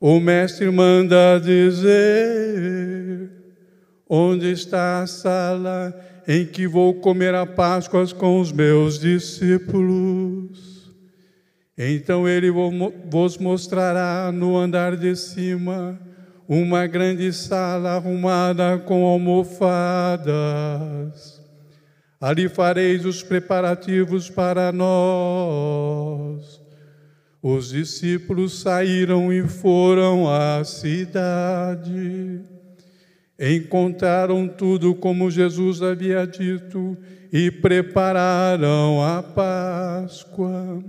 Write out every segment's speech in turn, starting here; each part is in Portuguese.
O mestre manda dizer: Onde está a sala em que vou comer a Páscoa com os meus discípulos? Então ele vos mostrará no andar de cima uma grande sala arrumada com almofadas. Ali fareis os preparativos para nós. Os discípulos saíram e foram à cidade. Encontraram tudo como Jesus havia dito e prepararam a Páscoa.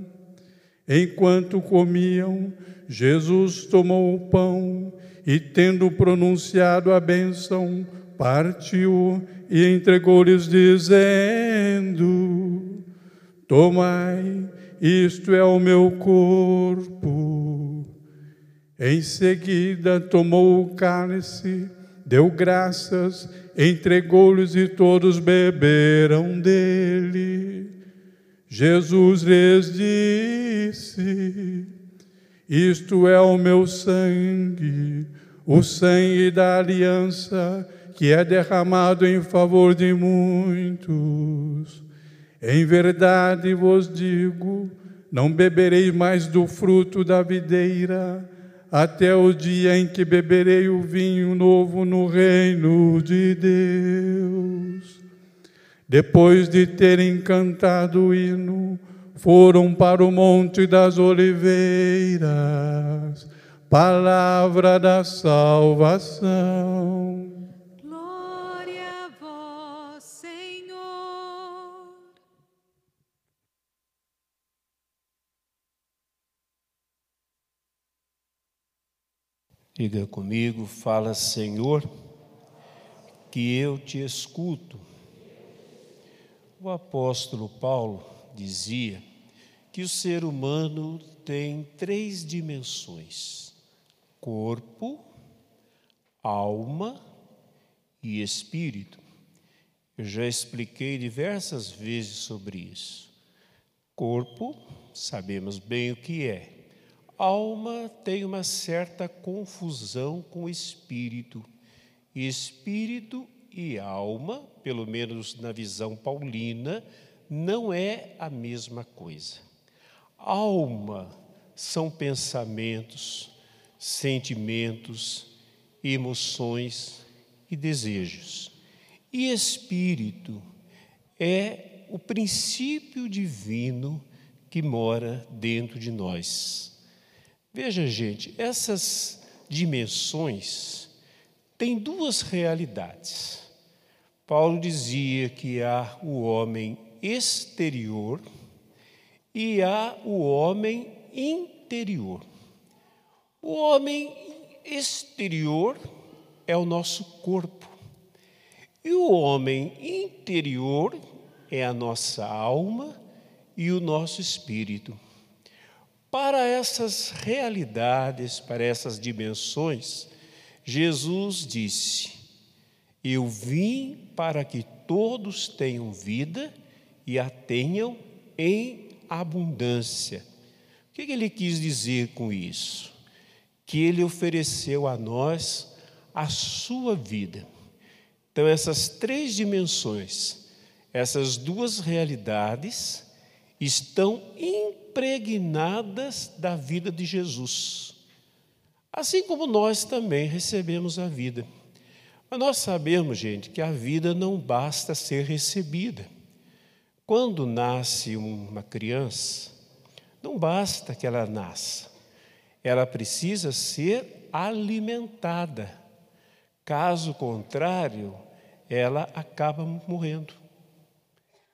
Enquanto comiam, Jesus tomou o pão e, tendo pronunciado a bênção, partiu e entregou-lhes, dizendo: Tomai, isto é o meu corpo. Em seguida, tomou o cálice, deu graças, entregou-lhes e todos beberam dele. Jesus lhes disse: Isto é o meu sangue, o sangue da aliança, que é derramado em favor de muitos. Em verdade vos digo: não beberei mais do fruto da videira, até o dia em que beberei o vinho novo no reino de Deus. Depois de terem cantado o hino, foram para o Monte das Oliveiras, palavra da salvação. Diga comigo, fala, Senhor, que eu te escuto. O apóstolo Paulo dizia que o ser humano tem três dimensões: corpo, alma e espírito. Eu já expliquei diversas vezes sobre isso. Corpo, sabemos bem o que é. Alma tem uma certa confusão com espírito. Espírito e alma, pelo menos na visão paulina, não é a mesma coisa. Alma são pensamentos, sentimentos, emoções e desejos. E espírito é o princípio divino que mora dentro de nós. Veja, gente, essas dimensões têm duas realidades. Paulo dizia que há o homem exterior e há o homem interior. O homem exterior é o nosso corpo, e o homem interior é a nossa alma e o nosso espírito. Para essas realidades, para essas dimensões, Jesus disse: Eu vim para que todos tenham vida e a tenham em abundância. O que ele quis dizer com isso? Que ele ofereceu a nós a sua vida. Então, essas três dimensões, essas duas realidades, estão impregnadas da vida de Jesus. Assim como nós também recebemos a vida. Mas nós sabemos, gente, que a vida não basta ser recebida. Quando nasce uma criança, não basta que ela nasça, ela precisa ser alimentada. Caso contrário, ela acaba morrendo.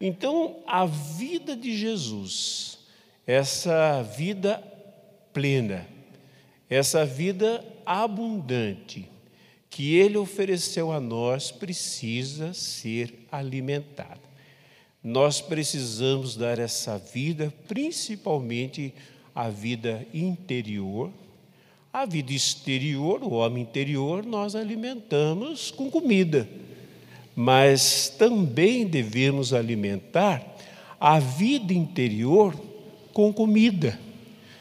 Então, a vida de Jesus, essa vida plena, essa vida abundante, que Ele ofereceu a nós precisa ser alimentada. Nós precisamos dar essa vida, principalmente a vida interior. A vida exterior, o homem interior, nós alimentamos com comida, mas também devemos alimentar a vida interior com comida,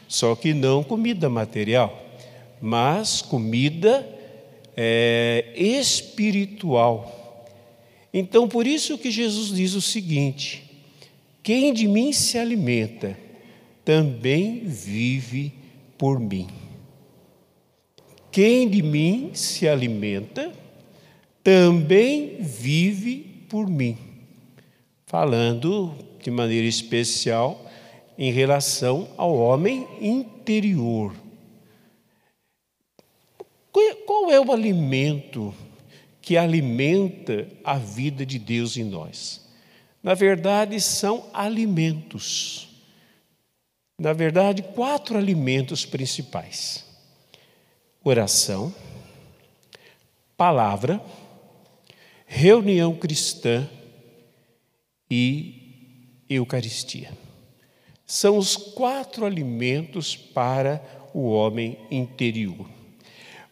só que não comida material mas comida é, espiritual. Então, por isso que Jesus diz o seguinte: quem de mim se alimenta, também vive por mim. Quem de mim se alimenta, também vive por mim. Falando de maneira especial em relação ao homem interior. Qual é o alimento que alimenta a vida de Deus em nós? Na verdade, são alimentos. Na verdade, quatro alimentos principais: oração, palavra, reunião cristã e Eucaristia. São os quatro alimentos para o homem interior.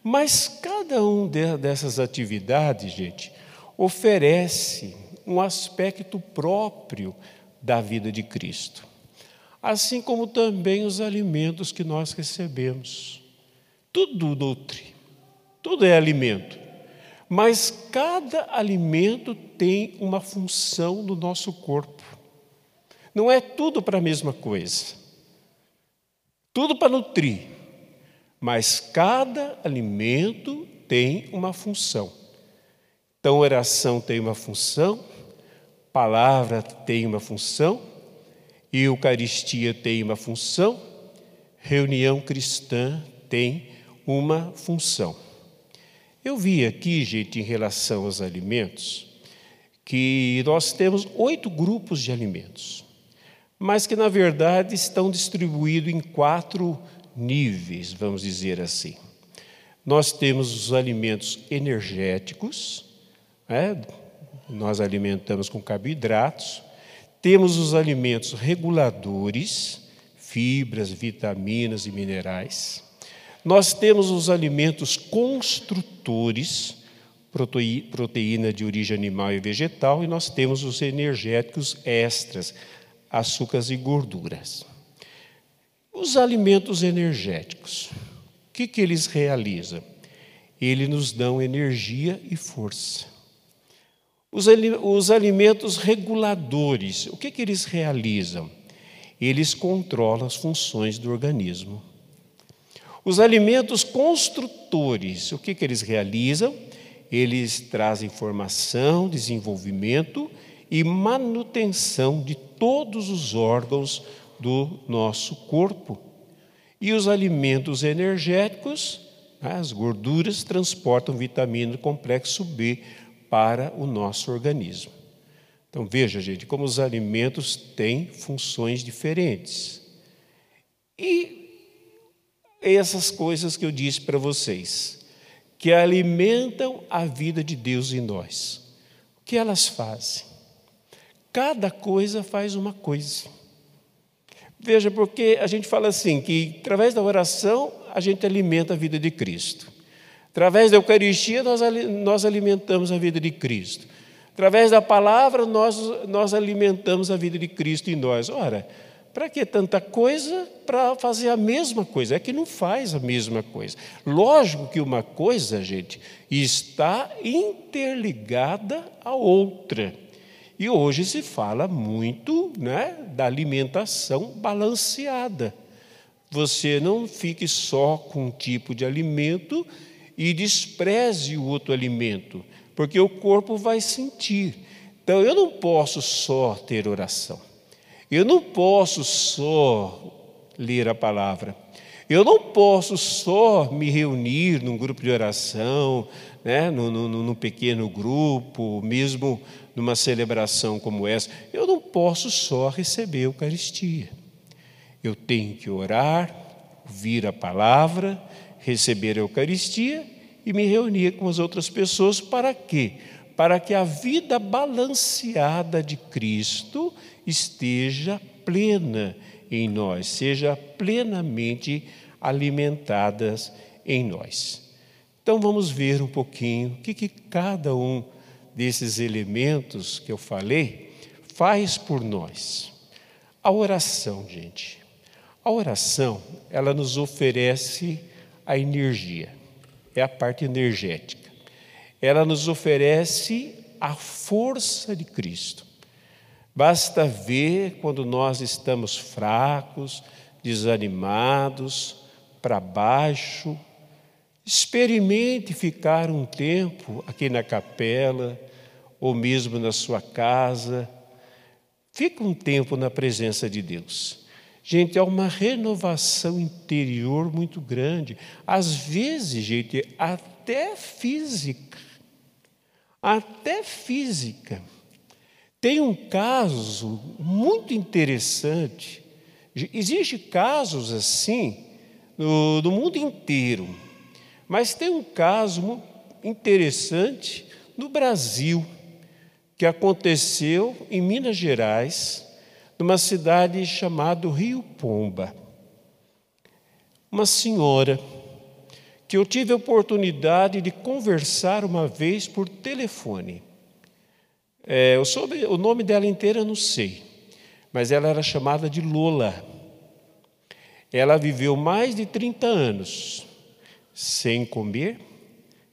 Mas cada um dessas atividades, gente, oferece um aspecto próprio da vida de Cristo. Assim como também os alimentos que nós recebemos. Tudo nutre, tudo é alimento. Mas cada alimento tem uma função no nosso corpo. Não é tudo para a mesma coisa. Tudo para nutrir. Mas cada alimento tem uma função. Então, oração tem uma função, palavra tem uma função, Eucaristia tem uma função, reunião cristã tem uma função. Eu vi aqui, gente, em relação aos alimentos, que nós temos oito grupos de alimentos, mas que na verdade estão distribuídos em quatro níveis, vamos dizer assim. Nós temos os alimentos energéticos, né? nós alimentamos com carboidratos, temos os alimentos reguladores, fibras, vitaminas e minerais. Nós temos os alimentos construtores, proteína de origem animal e vegetal, e nós temos os energéticos extras, açúcares e gorduras. Os alimentos energéticos, o que, que eles realizam? Eles nos dão energia e força. Os, os alimentos reguladores, o que, que eles realizam? Eles controlam as funções do organismo. Os alimentos construtores, o que, que eles realizam? Eles trazem formação, desenvolvimento e manutenção de todos os órgãos do nosso corpo. E os alimentos energéticos, as gorduras, transportam vitamina do complexo B para o nosso organismo. Então veja, gente, como os alimentos têm funções diferentes. E essas coisas que eu disse para vocês, que alimentam a vida de Deus em nós. O que elas fazem? Cada coisa faz uma coisa. Veja, porque a gente fala assim, que através da oração a gente alimenta a vida de Cristo. Através da Eucaristia nós, nós alimentamos a vida de Cristo. Através da palavra nós, nós alimentamos a vida de Cristo em nós. Ora, para que tanta coisa para fazer a mesma coisa? É que não faz a mesma coisa. Lógico que uma coisa, gente, está interligada à outra. E hoje se fala muito né, da alimentação balanceada. Você não fique só com um tipo de alimento e despreze o outro alimento, porque o corpo vai sentir. Então eu não posso só ter oração. Eu não posso só ler a palavra. Eu não posso só me reunir num grupo de oração, né, num, pequeno grupo, mesmo numa celebração como essa. Eu não posso só receber a Eucaristia. Eu tenho que orar, ouvir a palavra, receber a Eucaristia e me reunir com as outras pessoas para quê? Para que a vida balanceada de Cristo esteja plena em nós, seja plenamente alimentadas em nós. Então vamos ver um pouquinho o que, que cada um desses elementos que eu falei faz por nós. A oração, gente. A oração, ela nos oferece a energia, é a parte energética. Ela nos oferece a força de Cristo. Basta ver quando nós estamos fracos, desanimados, para baixo. Experimente ficar um tempo aqui na capela, ou mesmo na sua casa. Fica um tempo na presença de Deus. Gente, é uma renovação interior muito grande. Às vezes, gente, até física. Até física. Tem um caso muito interessante. Existem casos assim no, no mundo inteiro, mas tem um caso interessante no Brasil, que aconteceu em Minas Gerais, numa cidade chamada Rio Pomba. Uma senhora que eu tive a oportunidade de conversar uma vez por telefone. É, eu soube, o nome dela inteira não sei, mas ela era chamada de Lola. Ela viveu mais de 30 anos sem comer,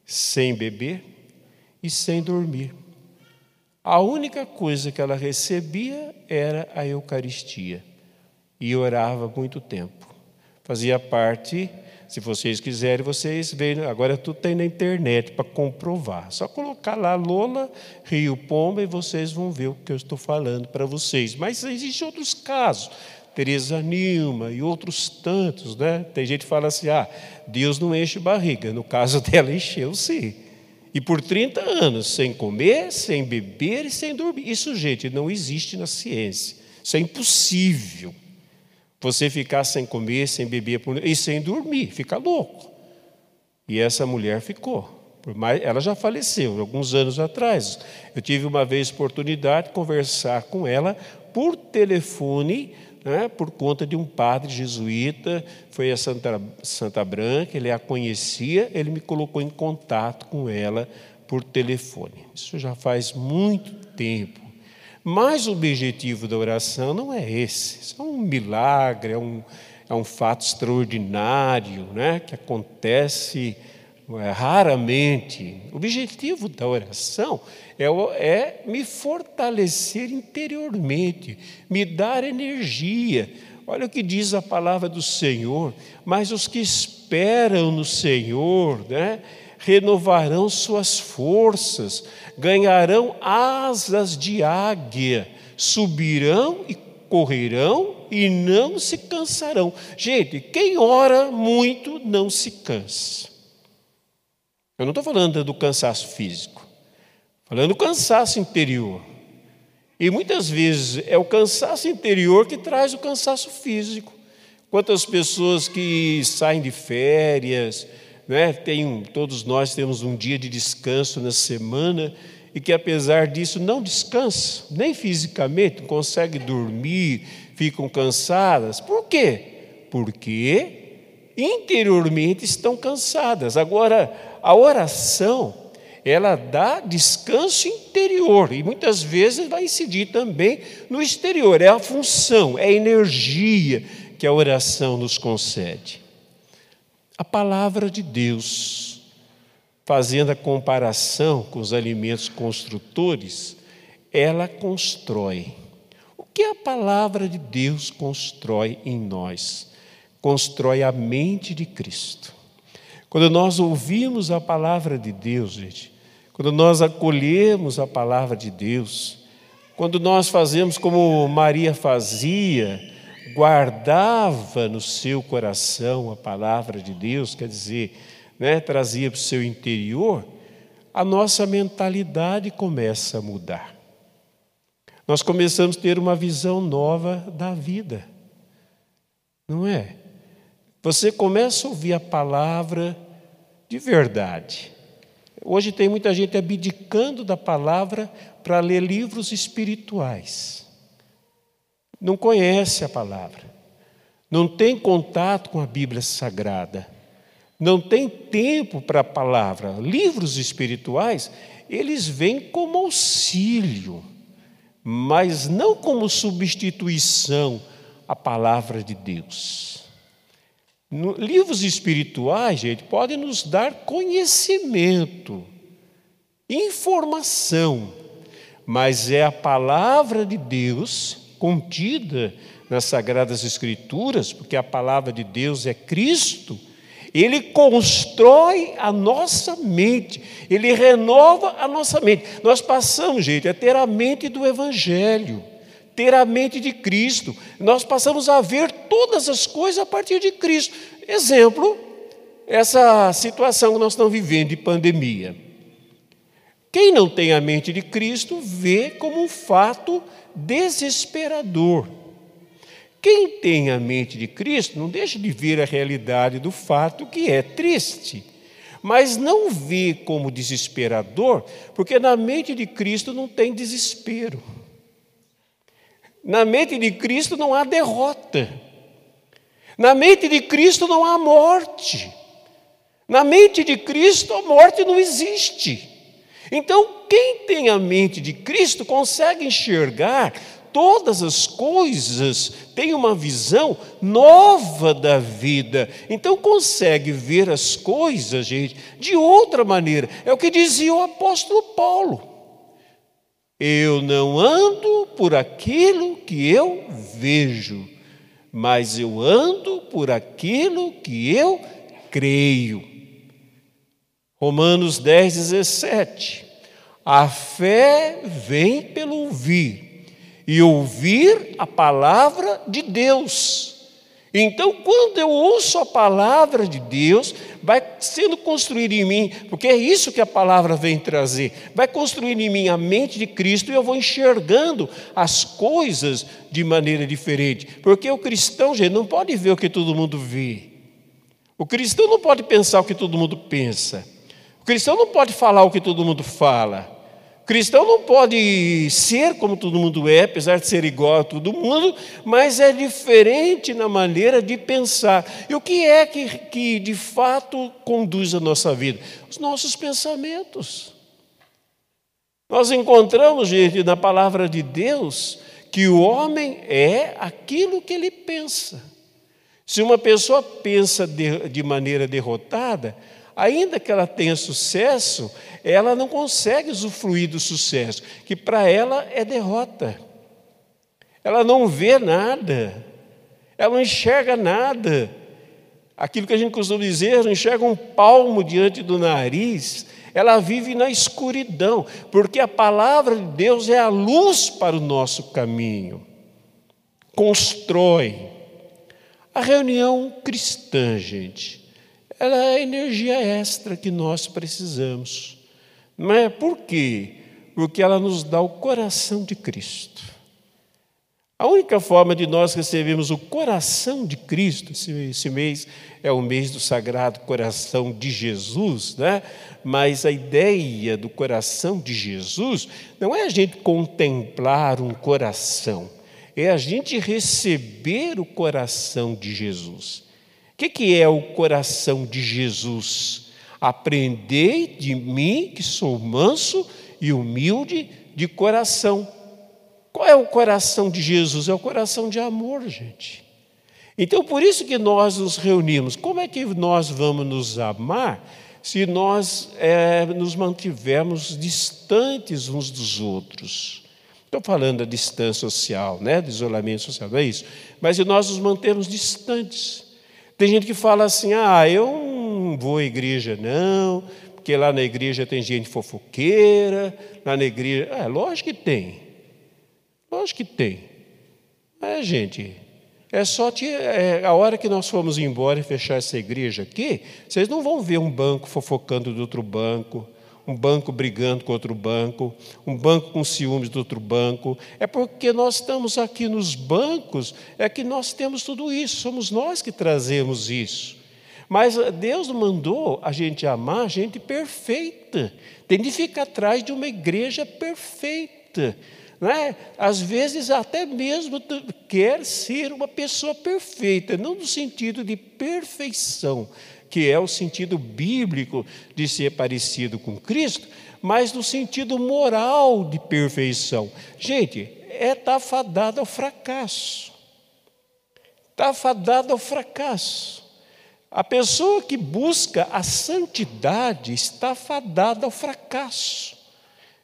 sem beber e sem dormir. A única coisa que ela recebia era a Eucaristia e orava muito tempo. Fazia parte se vocês quiserem, vocês veem. Agora tudo tem na internet para comprovar. Só colocar lá Lola, Rio Pomba e vocês vão ver o que eu estou falando para vocês. Mas existem outros casos. Teresa Nilma e outros tantos, né? Tem gente que fala assim: ah, Deus não enche barriga. No caso dela, encheu sim. E por 30 anos, sem comer, sem beber e sem dormir. Isso, gente, não existe na ciência. Isso é impossível. Você ficar sem comer, sem beber e sem dormir, fica louco. E essa mulher ficou. ela já faleceu alguns anos atrás. Eu tive uma vez oportunidade de conversar com ela por telefone, né, por conta de um padre jesuíta, foi a Santa, Santa Branca, ele a conhecia, ele me colocou em contato com ela por telefone. Isso já faz muito tempo. Mas o objetivo da oração não é esse. Isso é um milagre, é um, é um fato extraordinário, né? que acontece é, raramente. O objetivo da oração é, é me fortalecer interiormente, me dar energia. Olha o que diz a palavra do Senhor. Mas os que esperam no Senhor, né? Renovarão suas forças, ganharão asas de águia, subirão e correrão e não se cansarão. Gente, quem ora muito não se cansa. Eu não estou falando do cansaço físico, falando do cansaço interior. E muitas vezes é o cansaço interior que traz o cansaço físico. Quantas pessoas que saem de férias, né? Tem, todos nós temos um dia de descanso na semana e que, apesar disso, não descansam, nem fisicamente, não conseguem dormir, ficam cansadas. Por quê? Porque interiormente estão cansadas. Agora, a oração, ela dá descanso interior e muitas vezes vai incidir também no exterior. É a função, é a energia que a oração nos concede a palavra de Deus, fazendo a comparação com os alimentos construtores, ela constrói. O que a palavra de Deus constrói em nós? Constrói a mente de Cristo. Quando nós ouvimos a palavra de Deus, gente, quando nós acolhemos a palavra de Deus, quando nós fazemos como Maria fazia, guardava no seu coração a palavra de Deus, quer dizer, né, trazia para o seu interior, a nossa mentalidade começa a mudar. Nós começamos a ter uma visão nova da vida, não é? Você começa a ouvir a palavra de verdade. Hoje tem muita gente abdicando da palavra para ler livros espirituais não conhece a palavra, não tem contato com a Bíblia Sagrada, não tem tempo para a palavra. Livros espirituais, eles vêm como auxílio, mas não como substituição à palavra de Deus. Livros espirituais, gente, podem nos dar conhecimento, informação, mas é a palavra de Deus contida nas Sagradas Escrituras, porque a palavra de Deus é Cristo, ele constrói a nossa mente, ele renova a nossa mente. Nós passamos, gente, a ter a mente do Evangelho, ter a mente de Cristo. Nós passamos a ver todas as coisas a partir de Cristo. Exemplo, essa situação que nós estamos vivendo de pandemia. Quem não tem a mente de Cristo vê como um fato desesperador. Quem tem a mente de Cristo não deixa de ver a realidade do fato que é triste, mas não vê como desesperador, porque na mente de Cristo não tem desespero. Na mente de Cristo não há derrota. Na mente de Cristo não há morte. Na mente de Cristo a morte não existe. Então, quem tem a mente de Cristo consegue enxergar todas as coisas, tem uma visão nova da vida. Então consegue ver as coisas, gente, de outra maneira. É o que dizia o apóstolo Paulo. Eu não ando por aquilo que eu vejo, mas eu ando por aquilo que eu creio. Romanos 10, 17. A fé vem pelo ouvir e ouvir a palavra de Deus. Então, quando eu ouço a palavra de Deus, vai sendo construído em mim, porque é isso que a palavra vem trazer, vai construindo em mim a mente de Cristo e eu vou enxergando as coisas de maneira diferente. Porque o cristão, gente, não pode ver o que todo mundo vê. O cristão não pode pensar o que todo mundo pensa. O cristão não pode falar o que todo mundo fala cristão não pode ser como todo mundo é, apesar de ser igual a todo mundo, mas é diferente na maneira de pensar. E o que é que, que de fato conduz a nossa vida? Os nossos pensamentos. Nós encontramos, gente, na palavra de Deus, que o homem é aquilo que ele pensa. Se uma pessoa pensa de, de maneira derrotada, ainda que ela tenha sucesso, ela não consegue usufruir do sucesso, que para ela é derrota. Ela não vê nada, ela não enxerga nada. Aquilo que a gente costuma dizer, não enxerga um palmo diante do nariz, ela vive na escuridão, porque a palavra de Deus é a luz para o nosso caminho. Constrói. A reunião cristã, gente, ela é a energia extra que nós precisamos. Não é? Por quê? Porque ela nos dá o coração de Cristo. A única forma de nós recebermos o coração de Cristo, esse mês é o mês do Sagrado Coração de Jesus, né? mas a ideia do coração de Jesus não é a gente contemplar um coração, é a gente receber o coração de Jesus que, que é o coração de Jesus? Aprendei de mim, que sou manso e humilde de coração. Qual é o coração de Jesus? É o coração de amor, gente. Então, por isso que nós nos reunimos. Como é que nós vamos nos amar se nós é, nos mantivermos distantes uns dos outros? Estou falando da distância social, né, do isolamento social, não é isso. Mas se nós nos mantermos distantes. Tem gente que fala assim: ah, eu não vou à igreja, não, porque lá na igreja tem gente fofoqueira, lá na igreja. É, lógico que tem. Lógico que tem. É, gente, é só te, é, a hora que nós formos embora e fechar essa igreja aqui, vocês não vão ver um banco fofocando do outro banco um banco brigando com outro banco, um banco com ciúmes do outro banco. É porque nós estamos aqui nos bancos, é que nós temos tudo isso, somos nós que trazemos isso. Mas Deus mandou a gente amar gente perfeita, tem de ficar atrás de uma igreja perfeita. Não é? Às vezes, até mesmo quer ser uma pessoa perfeita, não no sentido de perfeição, que é o sentido bíblico de ser parecido com Cristo, mas no sentido moral de perfeição. Gente, é tá fadado ao fracasso. Está fadado ao fracasso. A pessoa que busca a santidade está fadada ao fracasso.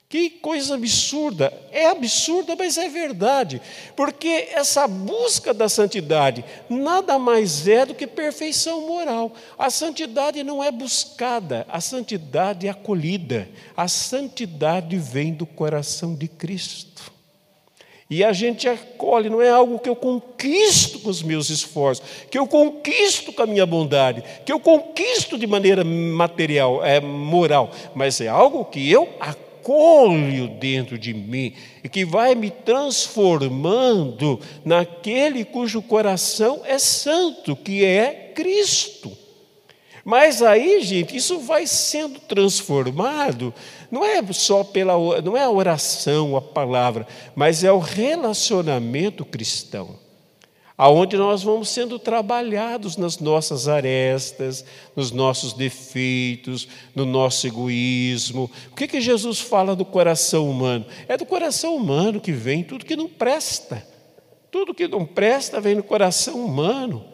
Que coisa absurda! É absurda, mas é verdade, porque essa busca da santidade nada mais é do que perfeição moral. A santidade não é buscada, a santidade é acolhida. A santidade vem do coração de Cristo. E a gente acolhe, não é algo que eu conquisto com os meus esforços, que eu conquisto com a minha bondade, que eu conquisto de maneira material, é, moral, mas é algo que eu acolho dentro de mim e que vai me transformando naquele cujo coração é santo, que é Cristo. Mas aí, gente, isso vai sendo transformado não é só pela não é a oração, a palavra, mas é o relacionamento cristão. Aonde nós vamos sendo trabalhados nas nossas arestas, nos nossos defeitos, no nosso egoísmo. O que, que Jesus fala do coração humano? É do coração humano que vem tudo que não presta. Tudo que não presta vem no coração humano.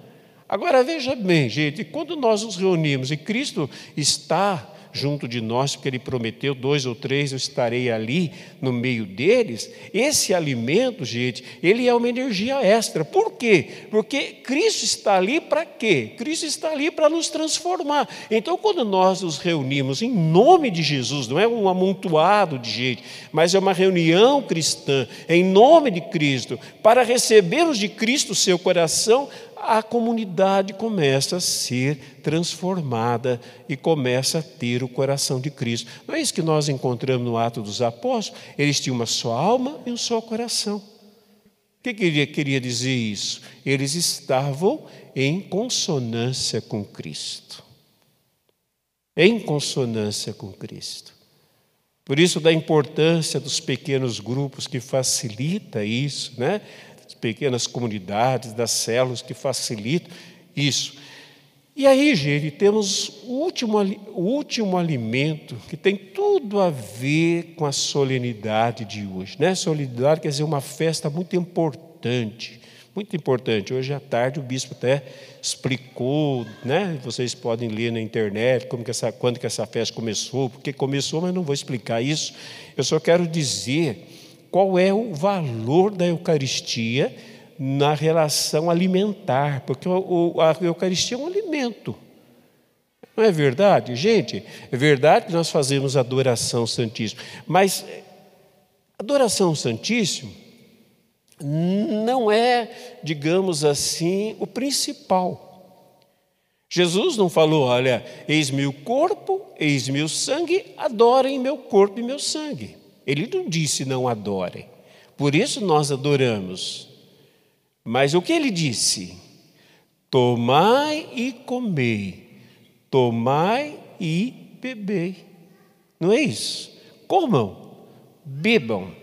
Agora veja bem, gente, quando nós nos reunimos e Cristo está junto de nós, porque Ele prometeu: dois ou três eu estarei ali no meio deles. Esse alimento, gente, ele é uma energia extra. Por quê? Porque Cristo está ali para quê? Cristo está ali para nos transformar. Então, quando nós nos reunimos em nome de Jesus, não é um amontoado de gente, mas é uma reunião cristã, em nome de Cristo, para recebermos de Cristo o seu coração, a comunidade começa a ser transformada e começa a ter o coração de Cristo. Não é isso que nós encontramos no Ato dos Apóstolos? Eles tinham uma só alma e um só coração. O que queria, queria dizer isso? Eles estavam em consonância com Cristo. Em consonância com Cristo. Por isso, da importância dos pequenos grupos que facilita isso, né? Pequenas comunidades, das células que facilitam isso. E aí, gente, temos o último, o último alimento que tem tudo a ver com a solenidade de hoje. Né? Solenidade quer dizer uma festa muito importante, muito importante. Hoje à tarde o bispo até explicou, né? vocês podem ler na internet como que essa, quando que essa festa começou, porque começou, mas não vou explicar isso. Eu só quero dizer qual é o valor da Eucaristia na relação alimentar, porque a Eucaristia é um alimento. Não é verdade? Gente, é verdade que nós fazemos adoração Santíssima, mas adoração Santíssima não é, digamos assim, o principal. Jesus não falou, olha, eis-me o corpo, eis-me o sangue, adorem meu corpo e meu sangue. Ele não disse não adorem. Por isso nós adoramos. Mas o que ele disse? Tomai e comei, tomai e bebei. Não é isso? Comam, bebam.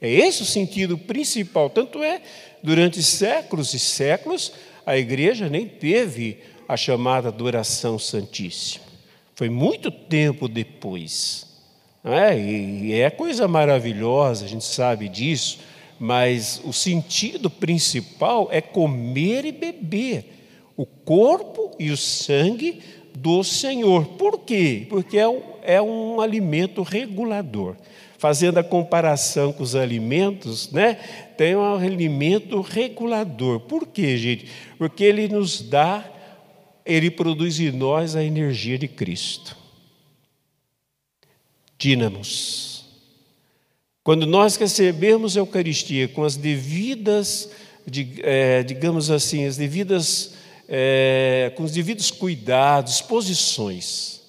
É esse o sentido principal. Tanto é, durante séculos e séculos, a igreja nem teve a chamada adoração santíssima. Foi muito tempo depois. É, e é coisa maravilhosa, a gente sabe disso, mas o sentido principal é comer e beber o corpo e o sangue do Senhor. Por quê? Porque é um, é um alimento regulador. Fazendo a comparação com os alimentos, né? Tem um alimento regulador. Por quê, gente? Porque ele nos dá, ele produz em nós a energia de Cristo dínamos. Quando nós recebemos a Eucaristia com as devidas, é, digamos assim, as devidas, é, com os devidos cuidados, disposições,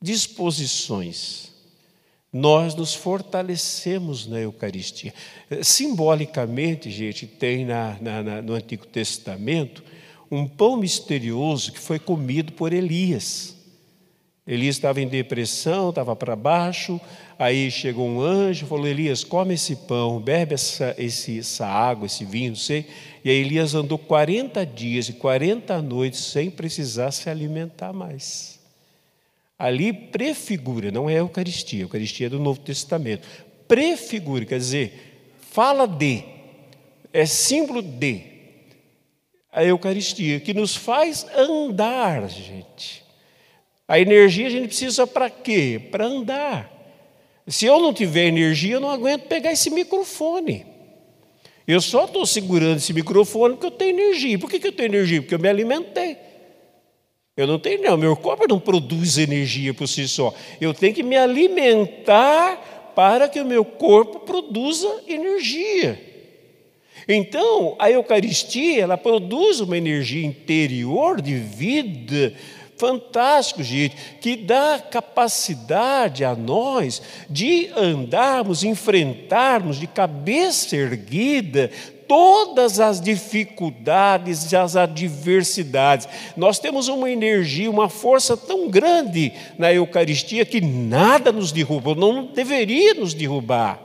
disposições, nós nos fortalecemos na Eucaristia. Simbolicamente, gente, tem na, na, no Antigo Testamento um pão misterioso que foi comido por Elias. Elias estava em depressão, estava para baixo. Aí chegou um anjo, falou: Elias, come esse pão, bebe essa, esse, essa água, esse vinho, não sei. E aí Elias andou 40 dias e 40 noites sem precisar se alimentar mais. Ali prefigura, não é a Eucaristia, a Eucaristia é do Novo Testamento. Prefigura, quer dizer, fala de, é símbolo de. a Eucaristia, que nos faz andar, gente. A energia a gente precisa para quê? Para andar. Se eu não tiver energia, eu não aguento pegar esse microfone. Eu só estou segurando esse microfone porque eu tenho energia. Por que, que eu tenho energia? Porque eu me alimentei. Eu não tenho, não. Meu corpo não produz energia por si só. Eu tenho que me alimentar para que o meu corpo produza energia. Então, a Eucaristia, ela produz uma energia interior de vida fantástico, gente, que dá capacidade a nós de andarmos, enfrentarmos de cabeça erguida todas as dificuldades e as adversidades. Nós temos uma energia, uma força tão grande na Eucaristia que nada nos derruba, não deveria nos derrubar.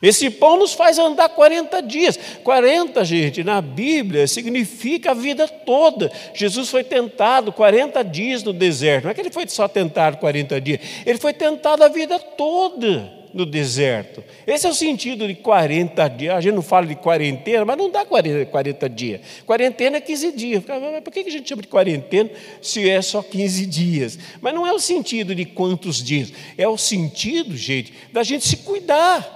Esse pão nos faz andar 40 dias. 40, gente, na Bíblia significa a vida toda. Jesus foi tentado 40 dias no deserto. Não é que ele foi só tentado 40 dias, ele foi tentado a vida toda no deserto. Esse é o sentido de 40 dias. A gente não fala de quarentena, mas não dá 40, 40 dias. Quarentena é 15 dias. Mas por que a gente chama de quarentena se é só 15 dias? Mas não é o sentido de quantos dias. É o sentido, gente, da gente se cuidar.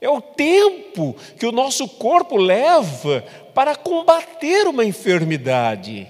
É o tempo que o nosso corpo leva para combater uma enfermidade.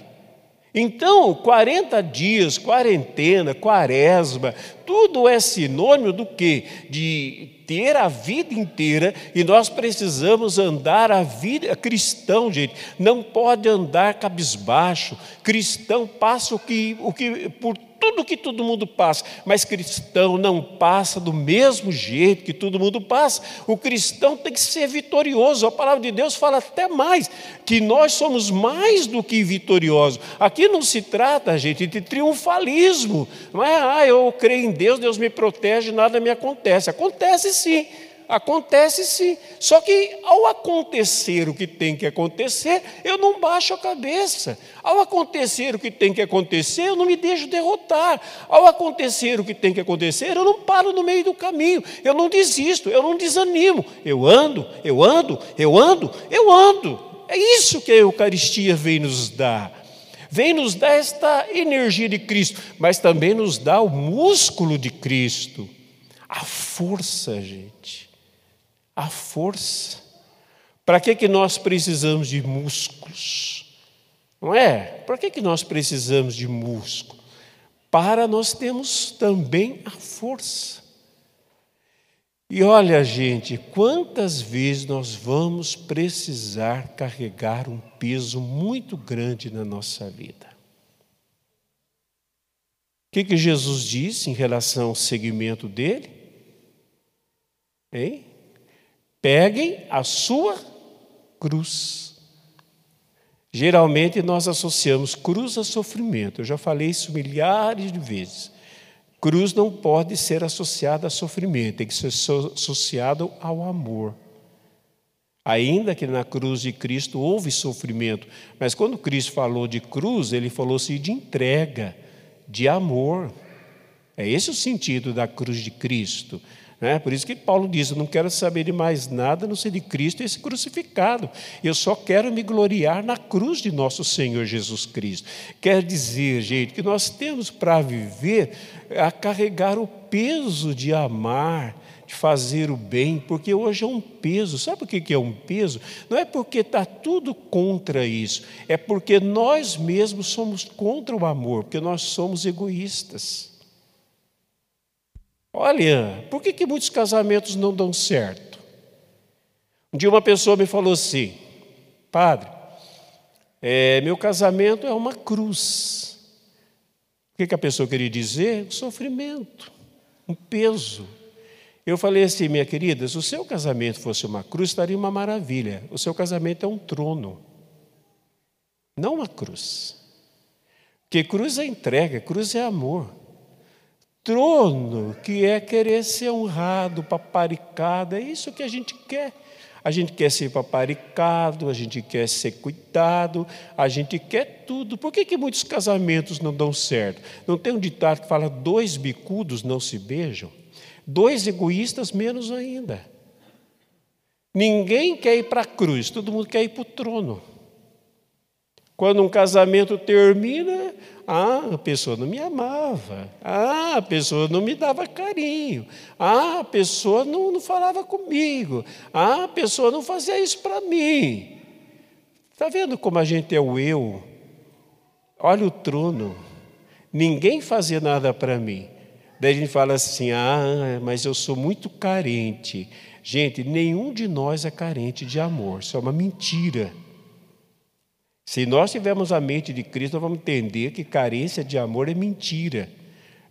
Então, 40 dias, quarentena, quaresma, tudo é sinônimo do que? De ter a vida inteira e nós precisamos andar a vida cristão, gente, não pode andar cabisbaixo. Cristão passa o que, o que por tudo que todo mundo passa, mas cristão não passa do mesmo jeito que todo mundo passa. O cristão tem que ser vitorioso. A palavra de Deus fala até mais, que nós somos mais do que vitoriosos. Aqui não se trata, gente, de triunfalismo. Não é, ah, eu creio em Deus, Deus me protege, nada me acontece. Acontece sim. Acontece sim. Só que ao acontecer o que tem que acontecer, eu não baixo a cabeça. Ao acontecer o que tem que acontecer, eu não me deixo derrotar. Ao acontecer o que tem que acontecer, eu não paro no meio do caminho. Eu não desisto, eu não desanimo. Eu ando, eu ando, eu ando, eu ando. É isso que a Eucaristia vem nos dar. Vem nos dar esta energia de Cristo, mas também nos dá o músculo de Cristo. A força, gente a força. Para que, que nós precisamos de músculos? Não é? Para que, que nós precisamos de músculo? Para nós termos também a força. E olha, gente, quantas vezes nós vamos precisar carregar um peso muito grande na nossa vida? O que, que Jesus disse em relação ao segmento dele? Hein? Peguem a sua cruz. Geralmente nós associamos cruz a sofrimento. Eu já falei isso milhares de vezes. Cruz não pode ser associada a sofrimento, tem que ser associado ao amor. Ainda que na cruz de Cristo houve sofrimento, mas quando Cristo falou de cruz, ele falou-se de entrega, de amor. É esse o sentido da cruz de Cristo. Né? Por isso que Paulo diz: Eu não quero saber de mais nada não ser de Cristo e esse crucificado. Eu só quero me gloriar na cruz de nosso Senhor Jesus Cristo. Quer dizer, gente, que nós temos para viver a carregar o peso de amar, de fazer o bem, porque hoje é um peso. Sabe por que é um peso? Não é porque está tudo contra isso, é porque nós mesmos somos contra o amor, porque nós somos egoístas. Olha, por que, que muitos casamentos não dão certo? Um dia uma pessoa me falou assim, padre, é, meu casamento é uma cruz. O que, que a pessoa queria dizer? sofrimento, um peso. Eu falei assim, minha querida, se o seu casamento fosse uma cruz, estaria uma maravilha. O seu casamento é um trono, não uma cruz. Porque cruz é entrega, cruz é amor trono, que é querer ser honrado, paparicado, é isso que a gente quer. A gente quer ser paparicado, a gente quer ser cuidado, a gente quer tudo. Por que, que muitos casamentos não dão certo? Não tem um ditado que fala: dois bicudos não se beijam? Dois egoístas, menos ainda. Ninguém quer ir para a cruz, todo mundo quer ir para o trono. Quando um casamento termina, ah, a pessoa não me amava. Ah, a pessoa não me dava carinho. Ah, a pessoa não, não falava comigo. Ah, a pessoa não fazia isso para mim. Está vendo como a gente é o eu? Olha o trono. Ninguém fazia nada para mim. Daí a gente fala assim: ah, mas eu sou muito carente. Gente, nenhum de nós é carente de amor. Isso é uma mentira. Se nós tivermos a mente de Cristo, nós vamos entender que carência de amor é mentira.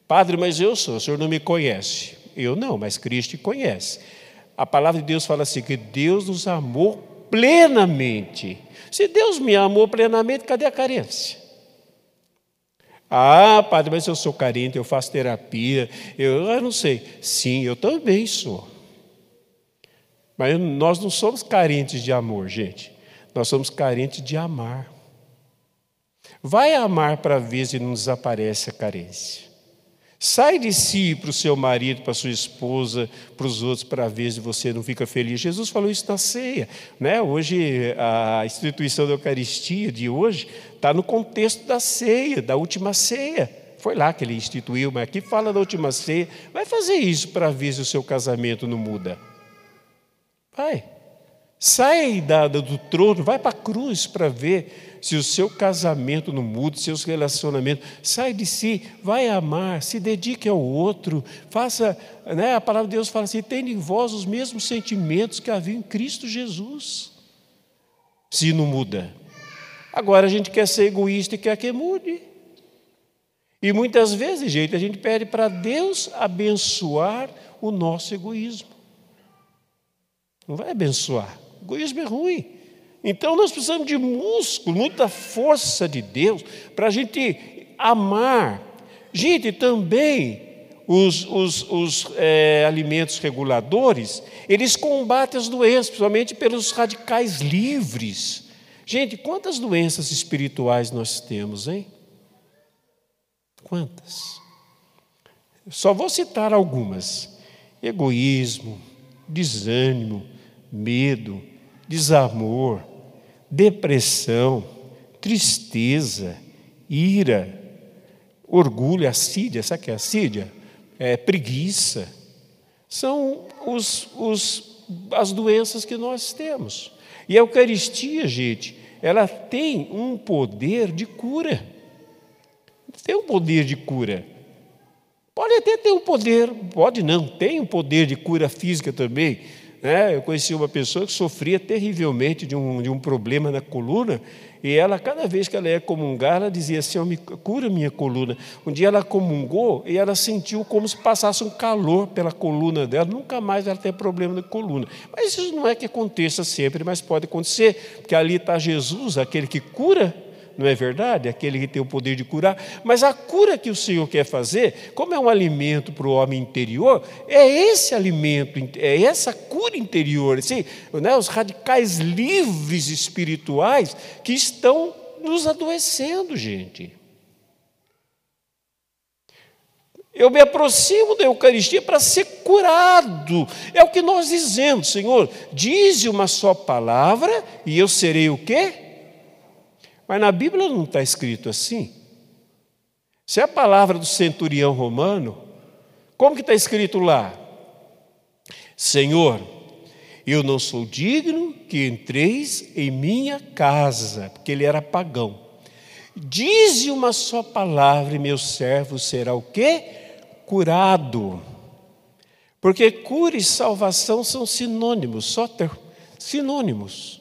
Padre, mas eu sou, o senhor não me conhece. Eu não, mas Cristo te conhece. A palavra de Deus fala assim: que Deus nos amou plenamente. Se Deus me amou plenamente, cadê a carência? Ah, padre, mas eu sou carente, eu faço terapia, eu, eu não sei. Sim, eu também sou. Mas nós não somos carentes de amor, gente. Nós somos carentes de amar. Vai amar para ver se não desaparece a carência. Sai de si para o seu marido, para a sua esposa, para os outros, para ver se você não fica feliz. Jesus falou isso na ceia. Né? Hoje, a instituição da Eucaristia de hoje está no contexto da ceia, da última ceia. Foi lá que ele instituiu, mas aqui fala da última ceia. Vai fazer isso para ver se o seu casamento não muda. Vai. Sai da, do trono, vai para a cruz para ver se o seu casamento não muda, seus relacionamentos. Sai de si, vai amar, se dedique ao outro. Faça, né, a palavra de Deus fala assim: tenha em vós os mesmos sentimentos que havia em Cristo Jesus. Se não muda. Agora a gente quer ser egoísta e quer que mude. E muitas vezes, gente, a gente pede para Deus abençoar o nosso egoísmo. Não vai abençoar. Egoísmo é ruim. Então nós precisamos de músculo, muita força de Deus para a gente amar. Gente, também os, os, os é, alimentos reguladores, eles combatem as doenças, principalmente pelos radicais livres. Gente, quantas doenças espirituais nós temos, hein? Quantas? Só vou citar algumas: egoísmo, desânimo, medo, desamor, depressão, tristeza, ira, orgulho, assídia, sabe o que é assídia? É preguiça. São os, os, as doenças que nós temos. E a Eucaristia, gente, ela tem um poder de cura. Tem um poder de cura. Pode até ter um poder, pode não, tem um poder de cura física também. Né? Eu conheci uma pessoa que sofria terrivelmente de um, de um problema na coluna, e ela, cada vez que ela ia comungar, ela dizia assim: me cura minha coluna. Um dia ela comungou e ela sentiu como se passasse um calor pela coluna dela, nunca mais ela tem problema na coluna. Mas isso não é que aconteça sempre, mas pode acontecer, porque ali está Jesus, aquele que cura não é verdade? Aquele que tem o poder de curar. Mas a cura que o Senhor quer fazer, como é um alimento para o homem interior, é esse alimento, é essa cura interior, assim, né? os radicais livres espirituais que estão nos adoecendo, gente. Eu me aproximo da Eucaristia para ser curado. É o que nós dizemos, Senhor. Dize uma só palavra e eu serei o quê? Mas na Bíblia não está escrito assim. Se é a palavra do centurião romano, como que está escrito lá? Senhor, eu não sou digno que entreis em minha casa, porque ele era pagão. Dize uma só palavra e meu servo será o quê? Curado. Porque cura e salvação são sinônimos, só ter, sinônimos.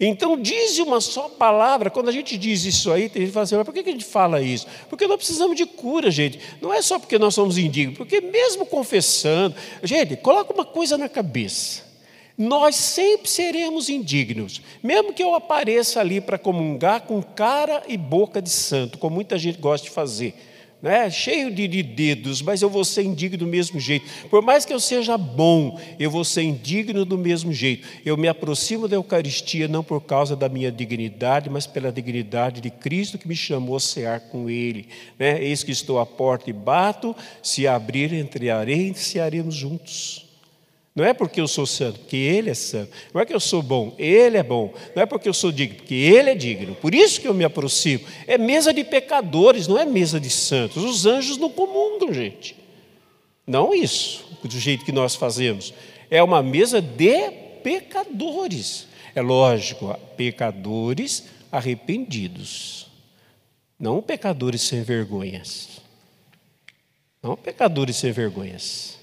Então, diz uma só palavra. Quando a gente diz isso aí, tem gente que fala assim: mas por que a gente fala isso? Porque nós precisamos de cura, gente. Não é só porque nós somos indignos, porque mesmo confessando. Gente, coloca uma coisa na cabeça. Nós sempre seremos indignos, mesmo que eu apareça ali para comungar com cara e boca de santo, como muita gente gosta de fazer né, cheio de, de, dedos, mas eu vou ser indigno do mesmo jeito. Por mais que eu seja bom, eu vou ser indigno do mesmo jeito. Eu me aproximo da Eucaristia não por causa da minha dignidade, mas pela dignidade de Cristo que me chamou a cear com Ele. Né? Eis que estou à porta e bato, se abrir, entrarei e cearemos juntos. Não é porque eu sou santo, porque Ele é santo. Não é que eu sou bom, Ele é bom. Não é porque eu sou digno, porque Ele é digno. Por isso que eu me aproximo. É mesa de pecadores, não é mesa de santos. Os anjos não comungam, gente. Não isso, do jeito que nós fazemos. É uma mesa de pecadores. É lógico, pecadores arrependidos. Não pecadores sem vergonhas. Não pecadores sem vergonhas.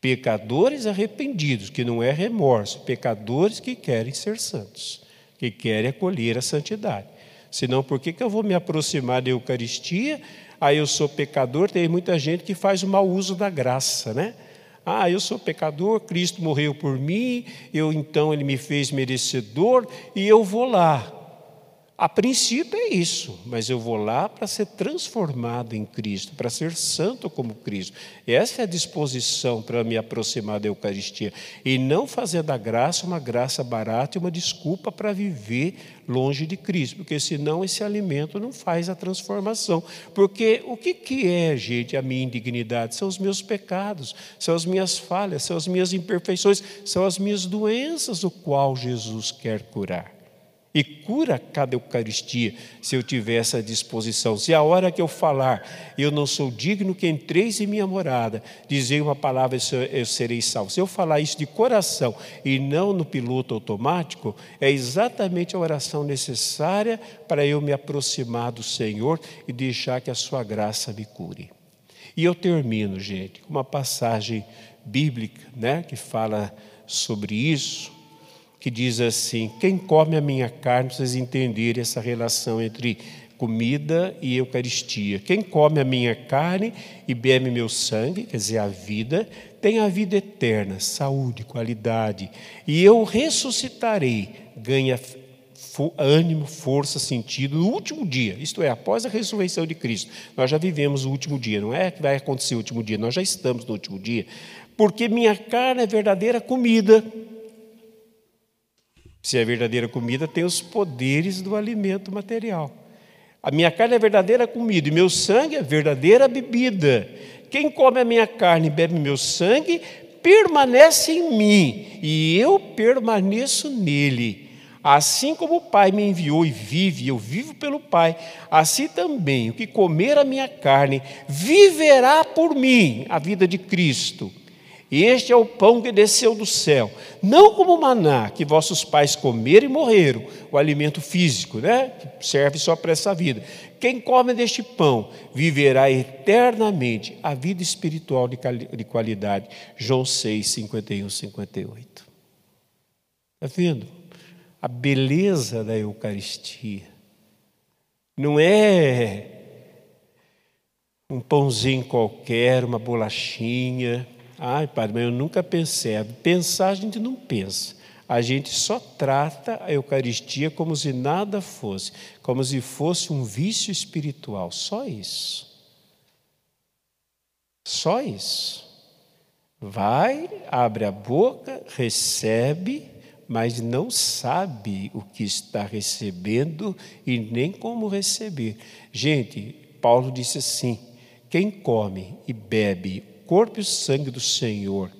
Pecadores arrependidos, que não é remorso, pecadores que querem ser santos, que querem acolher a santidade. Senão, por que, que eu vou me aproximar da Eucaristia? Aí eu sou pecador, tem muita gente que faz o mau uso da graça, né? Ah, eu sou pecador, Cristo morreu por mim, eu então ele me fez merecedor e eu vou lá. A princípio é isso, mas eu vou lá para ser transformado em Cristo, para ser santo como Cristo. Essa é a disposição para me aproximar da Eucaristia. E não fazer da graça uma graça barata e uma desculpa para viver longe de Cristo, porque senão esse alimento não faz a transformação. Porque o que, que é, gente, a minha indignidade? São os meus pecados, são as minhas falhas, são as minhas imperfeições, são as minhas doenças, o qual Jesus quer curar e cura cada Eucaristia, se eu tiver essa disposição. Se a hora que eu falar, eu não sou digno que entreis em minha morada, dizer uma palavra, eu serei salvo. Se eu falar isso de coração e não no piloto automático, é exatamente a oração necessária para eu me aproximar do Senhor e deixar que a sua graça me cure. E eu termino, gente, com uma passagem bíblica, né, que fala sobre isso que diz assim: quem come a minha carne, precisa entender essa relação entre comida e Eucaristia. Quem come a minha carne e bebe meu sangue, quer dizer, a vida, tem a vida eterna, saúde, qualidade. E eu ressuscitarei, ganha ânimo, força, sentido no último dia, isto é, após a ressurreição de Cristo. Nós já vivemos o último dia, não é que vai acontecer o último dia, nós já estamos no último dia, porque minha carne é verdadeira comida se é verdadeira comida, tem os poderes do alimento material. A minha carne é verdadeira comida e meu sangue é verdadeira bebida. Quem come a minha carne e bebe meu sangue permanece em mim e eu permaneço nele. Assim como o Pai me enviou e vive, eu vivo pelo Pai, assim também o que comer a minha carne viverá por mim, a vida de Cristo. Este é o pão que desceu do céu, não como o maná que vossos pais comeram e morreram, o alimento físico, né? Que serve só para essa vida. Quem come deste pão viverá eternamente a vida espiritual de qualidade. João 6, 51, 58. Está vendo? A beleza da Eucaristia não é um pãozinho qualquer, uma bolachinha Ai, padre, mas eu nunca pensei. Pensar a gente não pensa. A gente só trata a Eucaristia como se nada fosse, como se fosse um vício espiritual. Só isso. Só isso. Vai, abre a boca, recebe, mas não sabe o que está recebendo e nem como receber. Gente, Paulo disse assim: quem come e bebe corpo e sangue do Senhor,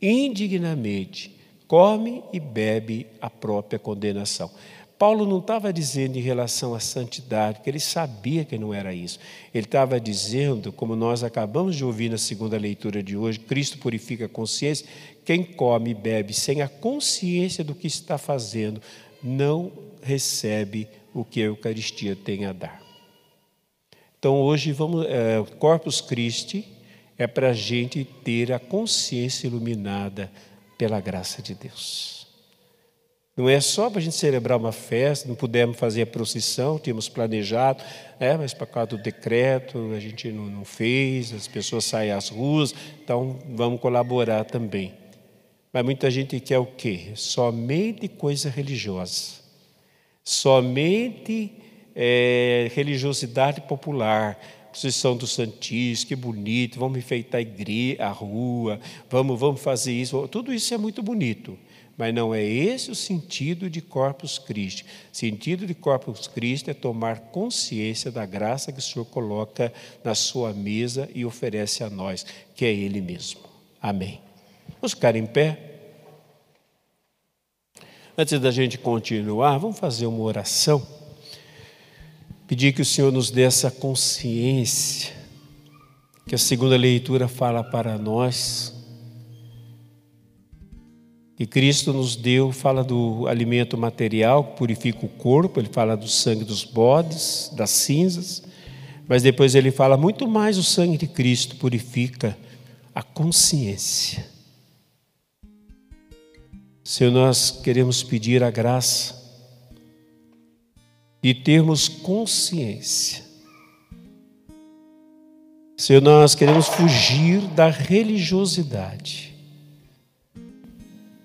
indignamente, come e bebe a própria condenação. Paulo não estava dizendo em relação à santidade, porque ele sabia que não era isso. Ele estava dizendo, como nós acabamos de ouvir na segunda leitura de hoje, Cristo purifica a consciência. Quem come e bebe sem a consciência do que está fazendo, não recebe o que a Eucaristia tem a dar. Então hoje vamos, é, Corpus Christi, é para a gente ter a consciência iluminada pela graça de Deus. Não é só para a gente celebrar uma festa, não pudemos fazer a procissão, tínhamos planejado, é, mas por causa do decreto a gente não, não fez, as pessoas saem às ruas, então vamos colaborar também. Mas muita gente quer o quê? Somente coisa religiosa, somente é, religiosidade popular, procissão do Santíssimo, que bonito, vamos enfeitar a, igreja, a rua, vamos, vamos fazer isso. Tudo isso é muito bonito, mas não é esse o sentido de Corpus Christi. O sentido de Corpus Christi é tomar consciência da graça que o Senhor coloca na sua mesa e oferece a nós, que é Ele mesmo. Amém. Vamos ficar em pé. Antes da gente continuar, vamos fazer uma oração. Pedir que o Senhor nos dê essa consciência, que a segunda leitura fala para nós, que Cristo nos deu, fala do alimento material que purifica o corpo, ele fala do sangue dos bodes, das cinzas, mas depois ele fala muito mais o sangue de Cristo purifica a consciência. Senhor, nós queremos pedir a graça de termos consciência. Senhor, nós queremos fugir da religiosidade,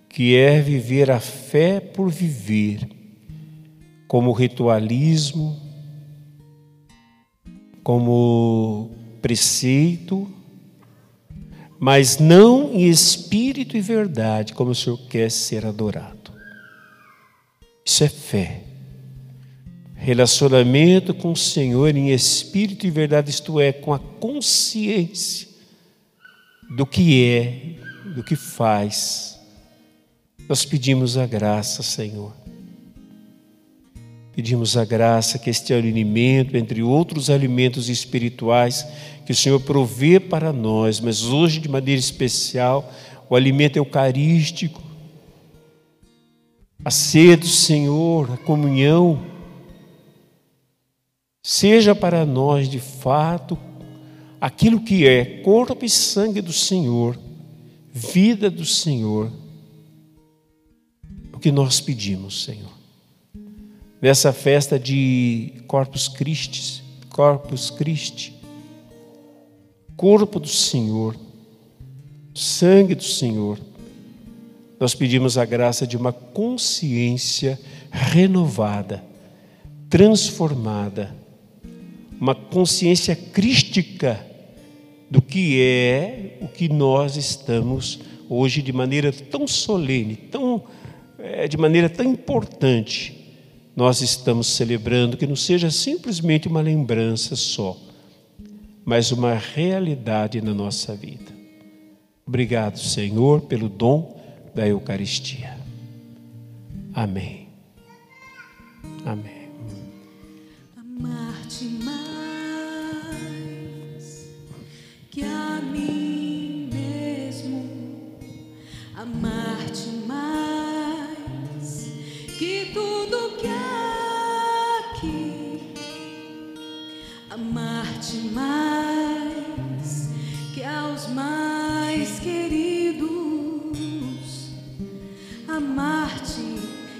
que é viver a fé por viver, como ritualismo, como preceito, mas não em espírito e verdade, como o Senhor quer ser adorado. Isso é fé. Relacionamento com o Senhor em espírito e verdade, isto é, com a consciência do que é, do que faz. Nós pedimos a graça, Senhor. Pedimos a graça que este alimento, entre outros alimentos espirituais, que o Senhor provê para nós, mas hoje de maneira especial, o alimento eucarístico, a sede do Senhor, a comunhão, seja para nós de fato aquilo que é corpo e sangue do Senhor, vida do Senhor, o que nós pedimos, Senhor. Nessa festa de Corpus Christi, Corpus Christi, corpo do Senhor, sangue do Senhor, nós pedimos a graça de uma consciência renovada, transformada, uma consciência crística do que é o que nós estamos hoje de maneira tão solene, tão, é, de maneira tão importante, nós estamos celebrando, que não seja simplesmente uma lembrança só mas uma realidade na nossa vida. Obrigado, Senhor, pelo dom da Eucaristia. Amém. Amém. Mais que aos mais queridos, amar-te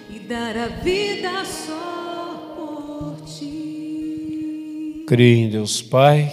e dar a vida só por ti. Creio em Deus Pai,